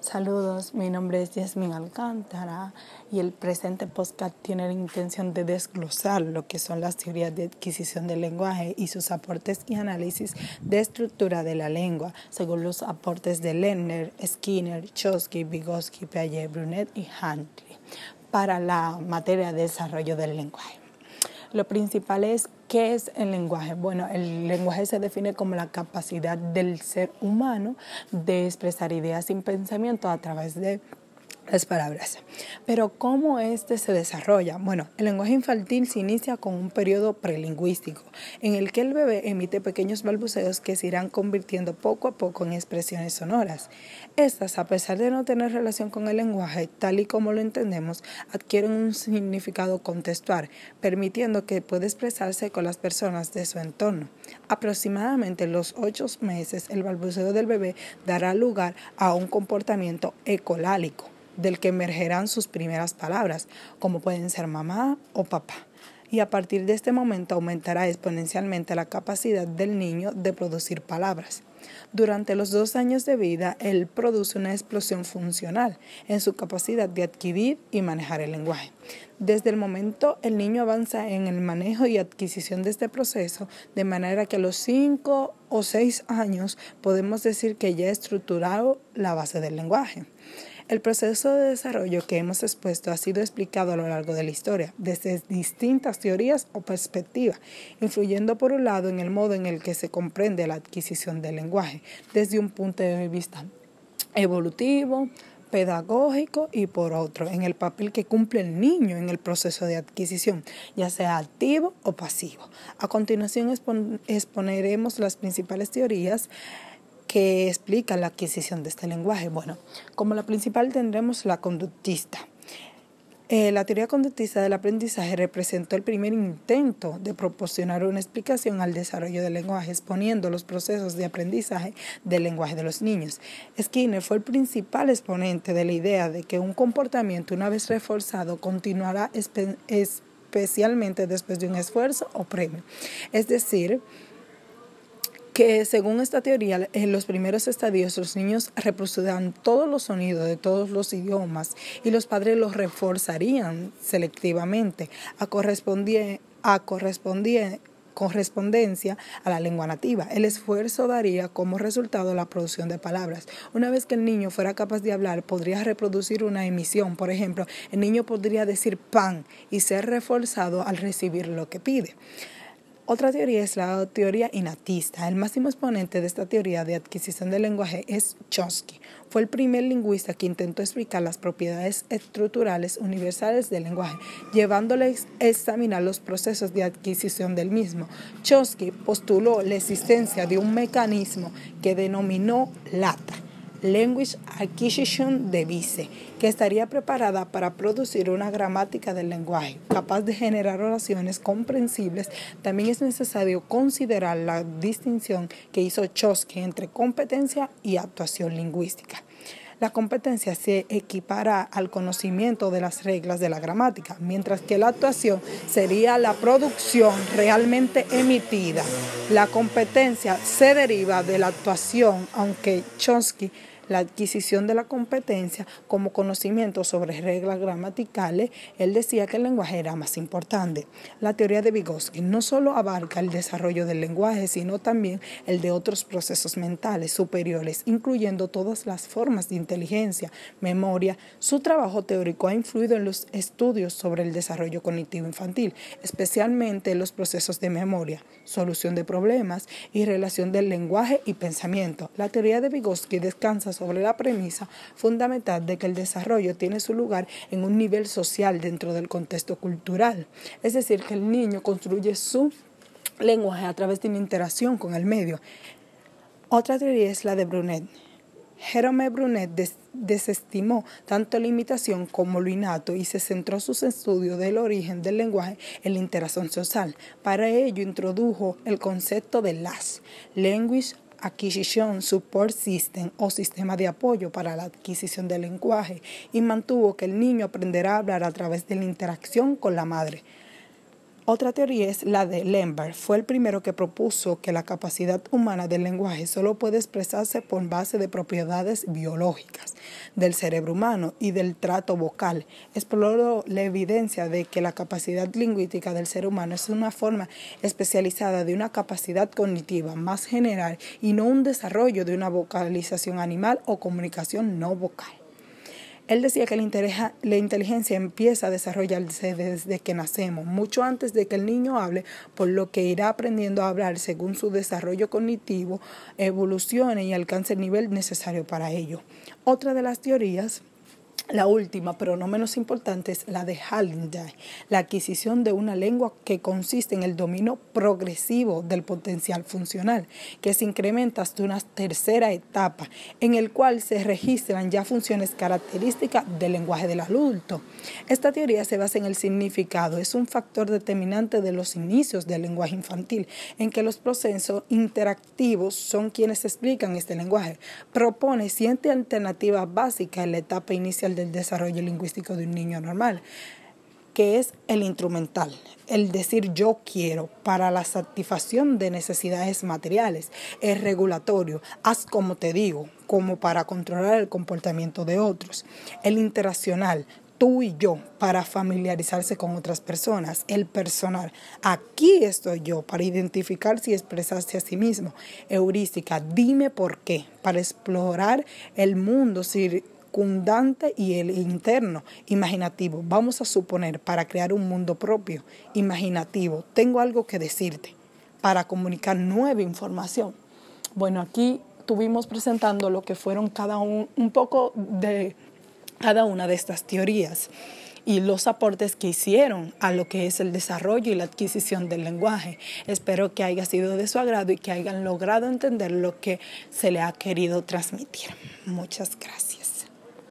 Saludos, mi nombre es Yasmin Alcántara y el presente podcast tiene la intención de desglosar lo que son las teorías de adquisición del lenguaje y sus aportes y análisis de estructura de la lengua, según los aportes de Lerner, Skinner, Chomsky, Vygotsky, Piaget, Brunet y Huntley para la materia de desarrollo del lenguaje. Lo principal es qué es el lenguaje. Bueno, el lenguaje se define como la capacidad del ser humano de expresar ideas sin pensamiento a través de las palabras. Pero ¿cómo este se desarrolla? Bueno, el lenguaje infantil se inicia con un periodo prelingüístico en el que el bebé emite pequeños balbuceos que se irán convirtiendo poco a poco en expresiones sonoras. Estas, a pesar de no tener relación con el lenguaje tal y como lo entendemos, adquieren un significado contextual, permitiendo que pueda expresarse con las personas de su entorno. Aproximadamente los ocho meses, el balbuceo del bebé dará lugar a un comportamiento ecolálico del que emergerán sus primeras palabras, como pueden ser mamá o papá. Y a partir de este momento aumentará exponencialmente la capacidad del niño de producir palabras. Durante los dos años de vida, él produce una explosión funcional en su capacidad de adquirir y manejar el lenguaje. Desde el momento el niño avanza en el manejo y adquisición de este proceso, de manera que a los cinco o seis años podemos decir que ya ha estructurado la base del lenguaje. El proceso de desarrollo que hemos expuesto ha sido explicado a lo largo de la historia, desde distintas teorías o perspectivas, influyendo por un lado en el modo en el que se comprende la adquisición del lenguaje, desde un punto de vista evolutivo, pedagógico y por otro, en el papel que cumple el niño en el proceso de adquisición, ya sea activo o pasivo. A continuación exponeremos las principales teorías que explica la adquisición de este lenguaje. Bueno, como la principal tendremos la conductista. Eh, la teoría conductista del aprendizaje representó el primer intento de proporcionar una explicación al desarrollo del lenguaje, exponiendo los procesos de aprendizaje del lenguaje de los niños. Skinner fue el principal exponente de la idea de que un comportamiento, una vez reforzado, continuará especialmente después de un esfuerzo o premio. Es decir, que según esta teoría, en los primeros estadios los niños reproducirán todos los sonidos de todos los idiomas y los padres los reforzarían selectivamente a, a correspondencia a la lengua nativa. El esfuerzo daría como resultado la producción de palabras. Una vez que el niño fuera capaz de hablar, podría reproducir una emisión. Por ejemplo, el niño podría decir pan y ser reforzado al recibir lo que pide. Otra teoría es la teoría inatista. El máximo exponente de esta teoría de adquisición del lenguaje es Chomsky. Fue el primer lingüista que intentó explicar las propiedades estructurales universales del lenguaje, llevándole a examinar los procesos de adquisición del mismo. Chomsky postuló la existencia de un mecanismo que denominó LATA Language Acquisition Device, que estaría preparada para producir una gramática del lenguaje capaz de generar oraciones comprensibles. También es necesario considerar la distinción que hizo Chomsky entre competencia y actuación lingüística. La competencia se equipara al conocimiento de las reglas de la gramática, mientras que la actuación sería la producción realmente emitida. La competencia se deriva de la actuación, aunque Chomsky la adquisición de la competencia como conocimiento sobre reglas gramaticales, él decía que el lenguaje era más importante. La teoría de Vygotsky no solo abarca el desarrollo del lenguaje, sino también el de otros procesos mentales superiores, incluyendo todas las formas de inteligencia, memoria. Su trabajo teórico ha influido en los estudios sobre el desarrollo cognitivo infantil, especialmente en los procesos de memoria, solución de problemas y relación del lenguaje y pensamiento. La teoría de Vygotsky descansa sobre la premisa fundamental de que el desarrollo tiene su lugar en un nivel social dentro del contexto cultural. Es decir, que el niño construye su lenguaje a través de una interacción con el medio. Otra teoría es la de Brunet. Jerome Brunet desestimó tanto la imitación como lo innato y se centró sus estudios del origen del lenguaje en la interacción social. Para ello introdujo el concepto de LAS, Language Acquisition Support System o sistema de apoyo para la adquisición del lenguaje y mantuvo que el niño aprenderá a hablar a través de la interacción con la madre. Otra teoría es la de Lambert. Fue el primero que propuso que la capacidad humana del lenguaje solo puede expresarse por base de propiedades biológicas del cerebro humano y del trato vocal. Exploró la evidencia de que la capacidad lingüística del ser humano es una forma especializada de una capacidad cognitiva más general y no un desarrollo de una vocalización animal o comunicación no vocal. Él decía que la inteligencia empieza a desarrollarse desde que nacemos, mucho antes de que el niño hable, por lo que irá aprendiendo a hablar según su desarrollo cognitivo evolucione y alcance el nivel necesario para ello. Otra de las teorías la última, pero no menos importante, es la de Halliday, la adquisición de una lengua que consiste en el dominio progresivo del potencial funcional, que se incrementa hasta una tercera etapa, en el cual se registran ya funciones características del lenguaje del adulto. Esta teoría se basa en el significado, es un factor determinante de los inicios del lenguaje infantil, en que los procesos interactivos son quienes explican este lenguaje. Propone siete alternativas básicas en la etapa inicial del desarrollo lingüístico de un niño normal, que es el instrumental, el decir yo quiero para la satisfacción de necesidades materiales, el regulatorio, haz como te digo, como para controlar el comportamiento de otros, el interaccional, tú y yo para familiarizarse con otras personas, el personal. Aquí estoy yo para identificarse y expresarse a sí mismo. Heurística, dime por qué, para explorar el mundo circundante y el interno, imaginativo. Vamos a suponer, para crear un mundo propio, imaginativo, tengo algo que decirte para comunicar nueva información. Bueno, aquí tuvimos presentando lo que fueron cada un, un poco de cada una de estas teorías y los aportes que hicieron a lo que es el desarrollo y la adquisición del lenguaje. Espero que haya sido de su agrado y que hayan logrado entender lo que se le ha querido transmitir. Muchas gracias.